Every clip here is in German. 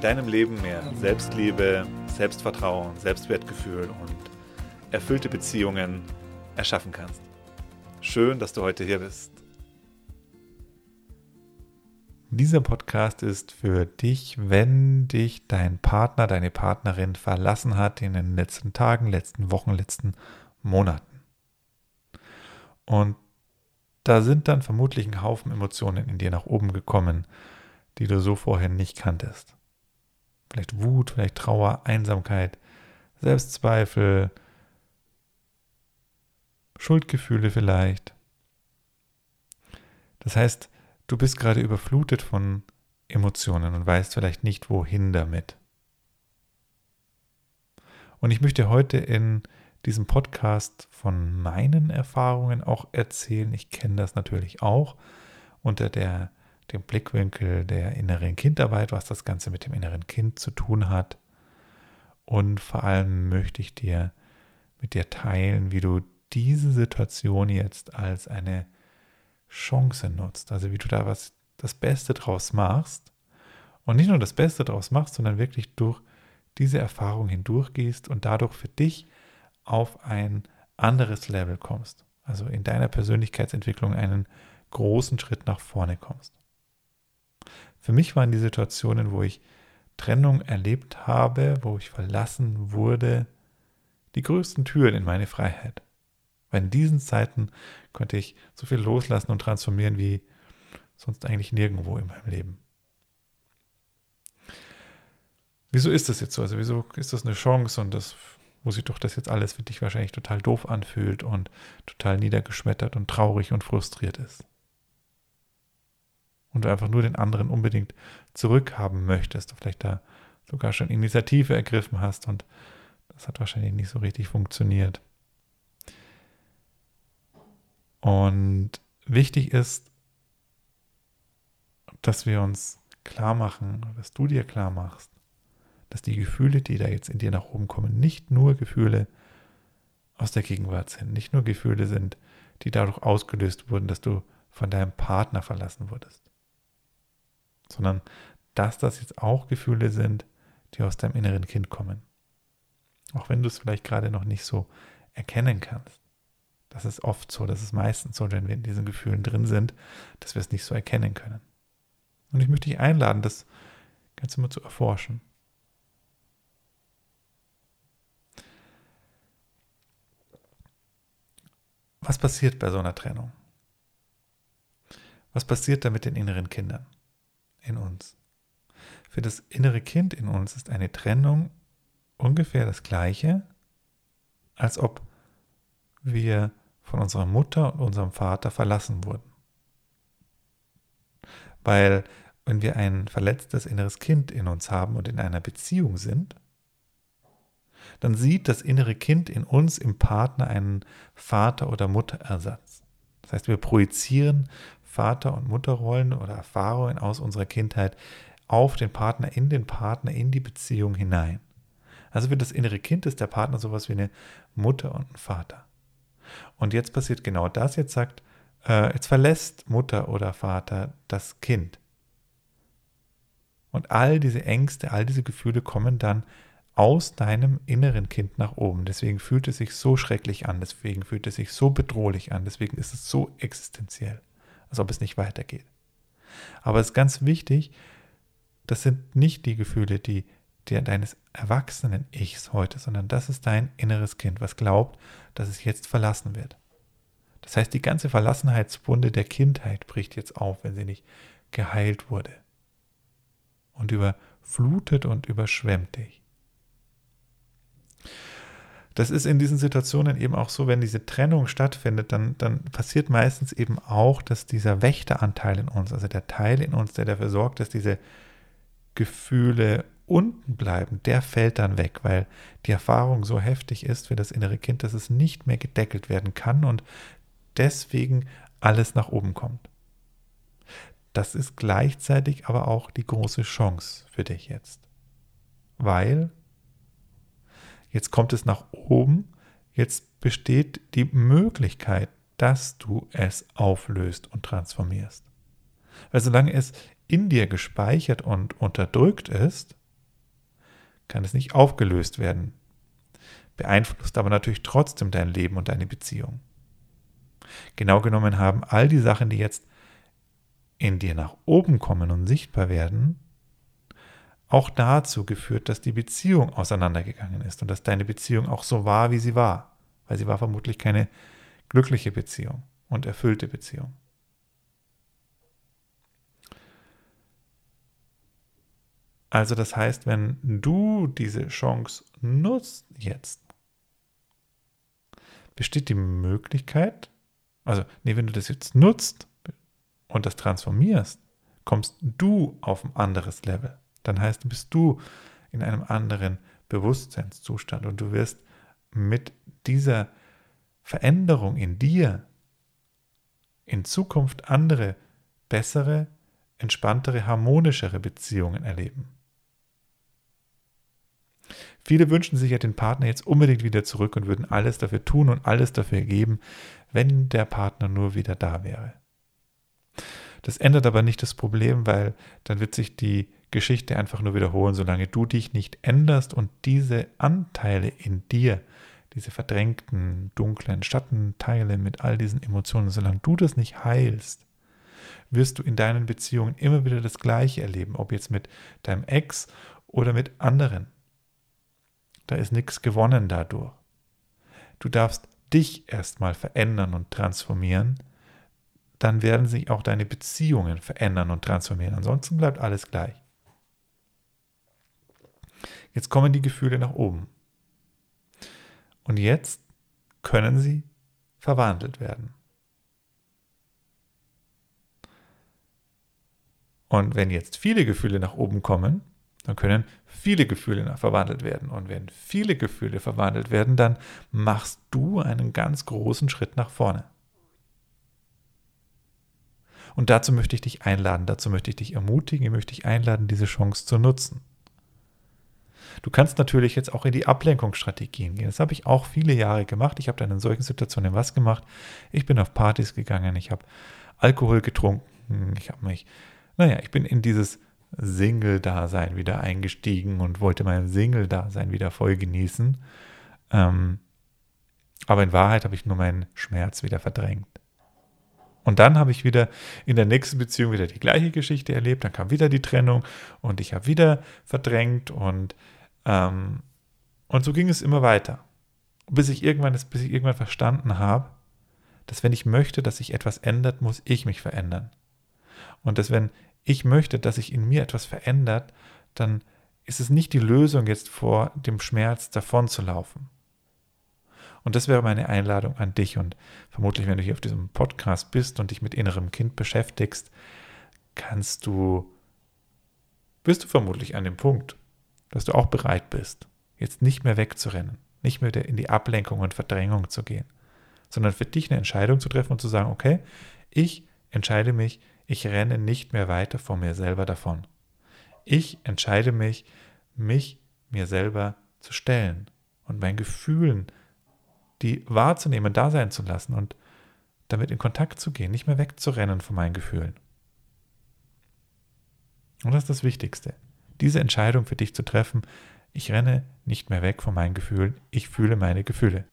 deinem Leben mehr Selbstliebe, Selbstvertrauen, Selbstwertgefühl und erfüllte Beziehungen erschaffen kannst. Schön, dass du heute hier bist. Dieser Podcast ist für dich, wenn dich dein Partner, deine Partnerin verlassen hat in den letzten Tagen, letzten Wochen, letzten Monaten. Und da sind dann vermutlich ein Haufen Emotionen in dir nach oben gekommen, die du so vorher nicht kanntest. Vielleicht Wut, vielleicht Trauer, Einsamkeit, Selbstzweifel, Schuldgefühle vielleicht. Das heißt, du bist gerade überflutet von Emotionen und weißt vielleicht nicht, wohin damit. Und ich möchte heute in diesem Podcast von meinen Erfahrungen auch erzählen. Ich kenne das natürlich auch unter der dem Blickwinkel der inneren Kindarbeit, was das Ganze mit dem inneren Kind zu tun hat. Und vor allem möchte ich dir mit dir teilen, wie du diese Situation jetzt als eine Chance nutzt. Also wie du da was das Beste draus machst. Und nicht nur das Beste draus machst, sondern wirklich durch diese Erfahrung hindurchgehst und dadurch für dich auf ein anderes Level kommst. Also in deiner Persönlichkeitsentwicklung einen großen Schritt nach vorne kommst. Für mich waren die Situationen, wo ich Trennung erlebt habe, wo ich verlassen wurde, die größten Türen in meine Freiheit. Weil in diesen Zeiten konnte ich so viel loslassen und transformieren wie sonst eigentlich nirgendwo in meinem Leben. Wieso ist das jetzt so? Also wieso ist das eine Chance und das wo sich doch das jetzt alles für dich wahrscheinlich total doof anfühlt und total niedergeschmettert und traurig und frustriert ist? Und du einfach nur den anderen unbedingt zurückhaben möchtest, du vielleicht da sogar schon Initiative ergriffen hast und das hat wahrscheinlich nicht so richtig funktioniert. Und wichtig ist, dass wir uns klar machen, dass du dir klar machst, dass die Gefühle, die da jetzt in dir nach oben kommen, nicht nur Gefühle aus der Gegenwart sind, nicht nur Gefühle sind, die dadurch ausgelöst wurden, dass du von deinem Partner verlassen wurdest sondern dass das jetzt auch Gefühle sind, die aus deinem inneren Kind kommen. Auch wenn du es vielleicht gerade noch nicht so erkennen kannst. Das ist oft so, das ist meistens so, wenn wir in diesen Gefühlen drin sind, dass wir es nicht so erkennen können. Und ich möchte dich einladen, das Ganze mal zu erforschen. Was passiert bei so einer Trennung? Was passiert da mit den inneren Kindern? Für das innere Kind in uns ist eine Trennung ungefähr das gleiche, als ob wir von unserer Mutter und unserem Vater verlassen wurden. Weil wenn wir ein verletztes inneres Kind in uns haben und in einer Beziehung sind, dann sieht das innere Kind in uns im Partner einen Vater- oder Mutterersatz. Das heißt, wir projizieren Vater- und Mutterrollen oder Erfahrungen aus unserer Kindheit auf den Partner, in den Partner, in die Beziehung hinein. Also für das innere Kind ist der Partner sowas wie eine Mutter und ein Vater. Und jetzt passiert genau das. Jetzt sagt, äh, jetzt verlässt Mutter oder Vater das Kind. Und all diese Ängste, all diese Gefühle kommen dann aus deinem inneren Kind nach oben. Deswegen fühlt es sich so schrecklich an, deswegen fühlt es sich so bedrohlich an, deswegen ist es so existenziell als ob es nicht weitergeht. Aber es ist ganz wichtig, das sind nicht die Gefühle, die der deines erwachsenen Ichs heute, sondern das ist dein inneres Kind, was glaubt, dass es jetzt verlassen wird. Das heißt, die ganze Verlassenheitswunde der Kindheit bricht jetzt auf, wenn sie nicht geheilt wurde. Und überflutet und überschwemmt dich. Das ist in diesen Situationen eben auch so, wenn diese Trennung stattfindet, dann, dann passiert meistens eben auch, dass dieser Wächteranteil in uns, also der Teil in uns, der dafür sorgt, dass diese Gefühle unten bleiben, der fällt dann weg, weil die Erfahrung so heftig ist für das innere Kind, dass es nicht mehr gedeckelt werden kann und deswegen alles nach oben kommt. Das ist gleichzeitig aber auch die große Chance für dich jetzt. Weil jetzt kommt es nach oben, jetzt besteht die Möglichkeit, dass du es auflöst und transformierst. Weil solange es in dir gespeichert und unterdrückt ist, kann es nicht aufgelöst werden. Beeinflusst aber natürlich trotzdem dein Leben und deine Beziehung. Genau genommen haben all die Sachen, die jetzt in dir nach oben kommen und sichtbar werden, auch dazu geführt, dass die Beziehung auseinandergegangen ist und dass deine Beziehung auch so war, wie sie war, weil sie war vermutlich keine glückliche Beziehung und erfüllte Beziehung. Also das heißt, wenn du diese Chance nutzt jetzt, besteht die Möglichkeit, also nee, wenn du das jetzt nutzt und das transformierst, kommst du auf ein anderes Level. Dann heißt, bist du in einem anderen Bewusstseinszustand und du wirst mit dieser Veränderung in dir in Zukunft andere, bessere, entspanntere, harmonischere Beziehungen erleben. Viele wünschen sich ja den Partner jetzt unbedingt wieder zurück und würden alles dafür tun und alles dafür geben, wenn der Partner nur wieder da wäre. Das ändert aber nicht das Problem, weil dann wird sich die Geschichte einfach nur wiederholen, solange du dich nicht änderst und diese Anteile in dir, diese verdrängten, dunklen Schattenteile mit all diesen Emotionen, solange du das nicht heilst, wirst du in deinen Beziehungen immer wieder das Gleiche erleben, ob jetzt mit deinem Ex oder mit anderen. Da ist nichts gewonnen dadurch. Du darfst dich erstmal verändern und transformieren, dann werden sich auch deine Beziehungen verändern und transformieren. Ansonsten bleibt alles gleich. Jetzt kommen die Gefühle nach oben. Und jetzt können sie verwandelt werden. Und wenn jetzt viele Gefühle nach oben kommen, dann können viele Gefühle verwandelt werden. Und wenn viele Gefühle verwandelt werden, dann machst du einen ganz großen Schritt nach vorne. Und dazu möchte ich dich einladen, dazu möchte ich dich ermutigen, möchte ich einladen, diese Chance zu nutzen. Du kannst natürlich jetzt auch in die Ablenkungsstrategien gehen. Das habe ich auch viele Jahre gemacht. Ich habe dann in solchen Situationen was gemacht. Ich bin auf Partys gegangen, ich habe Alkohol getrunken, ich habe mich, naja, ich bin in dieses Single-Dasein wieder eingestiegen und wollte mein Single-Dasein wieder voll genießen. Ähm, aber in Wahrheit habe ich nur meinen Schmerz wieder verdrängt. Und dann habe ich wieder in der nächsten Beziehung wieder die gleiche Geschichte erlebt. Dann kam wieder die Trennung und ich habe wieder verdrängt und, ähm, und so ging es immer weiter. Bis ich irgendwann, bis ich irgendwann verstanden habe, dass wenn ich möchte, dass sich etwas ändert, muss ich mich verändern. Und dass wenn ich möchte, dass sich in mir etwas verändert, dann ist es nicht die Lösung, jetzt vor dem Schmerz davon zu laufen. Und das wäre meine Einladung an dich. Und vermutlich, wenn du hier auf diesem Podcast bist und dich mit innerem Kind beschäftigst, kannst du, bist du vermutlich an dem Punkt, dass du auch bereit bist, jetzt nicht mehr wegzurennen, nicht mehr in die Ablenkung und Verdrängung zu gehen, sondern für dich eine Entscheidung zu treffen und zu sagen, okay, ich entscheide mich, ich renne nicht mehr weiter vor mir selber davon. Ich entscheide mich, mich mir selber zu stellen und meinen Gefühlen, die wahrzunehmen, da sein zu lassen und damit in Kontakt zu gehen, nicht mehr wegzurennen von meinen Gefühlen. Und das ist das Wichtigste. Diese Entscheidung für dich zu treffen, ich renne nicht mehr weg von meinen Gefühlen, ich fühle meine Gefühle.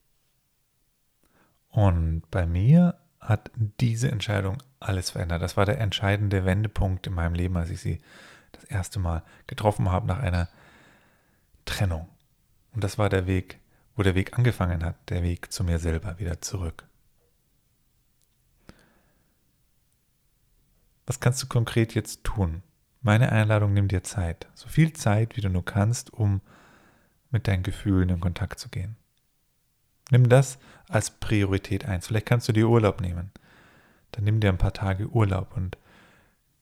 Und bei mir hat diese Entscheidung alles verändert. Das war der entscheidende Wendepunkt in meinem Leben, als ich sie das erste Mal getroffen habe nach einer Trennung. Und das war der Weg, wo der Weg angefangen hat, der Weg zu mir selber wieder zurück. Was kannst du konkret jetzt tun? Meine Einladung, nimm dir Zeit. So viel Zeit, wie du nur kannst, um mit deinen Gefühlen in Kontakt zu gehen. Nimm das als Priorität eins. Vielleicht kannst du dir Urlaub nehmen. Dann nimm dir ein paar Tage Urlaub und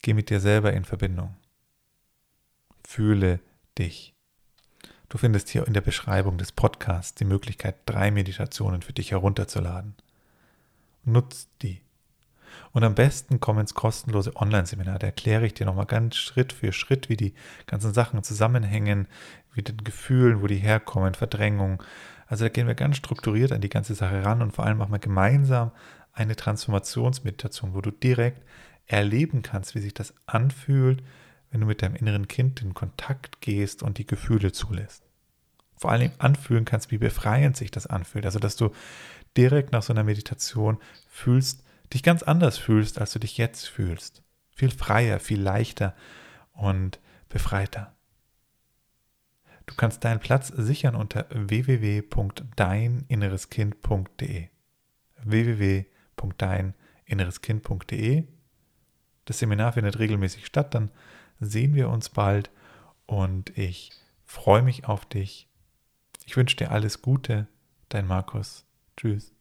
geh mit dir selber in Verbindung. Fühle dich. Du findest hier in der Beschreibung des Podcasts die Möglichkeit, drei Meditationen für dich herunterzuladen. Nutz die. Und am besten komm ins kostenlose Online-Seminar. Da erkläre ich dir nochmal ganz Schritt für Schritt, wie die ganzen Sachen zusammenhängen, wie den Gefühlen, wo die herkommen, Verdrängung. Also da gehen wir ganz strukturiert an die ganze Sache ran und vor allem machen wir gemeinsam eine Transformationsmeditation, wo du direkt erleben kannst, wie sich das anfühlt, wenn du mit deinem inneren Kind in Kontakt gehst und die Gefühle zulässt. Vor allem anfühlen kannst, wie befreiend sich das anfühlt. Also, dass du direkt nach so einer Meditation fühlst, dich ganz anders fühlst, als du dich jetzt fühlst. Viel freier, viel leichter und befreiter. Du kannst deinen Platz sichern unter www.deininnereskind.de. www.deininnereskind.de. Das Seminar findet regelmäßig statt, dann sehen wir uns bald und ich freue mich auf dich. Ich wünsche dir alles Gute, dein Markus. Tschüss.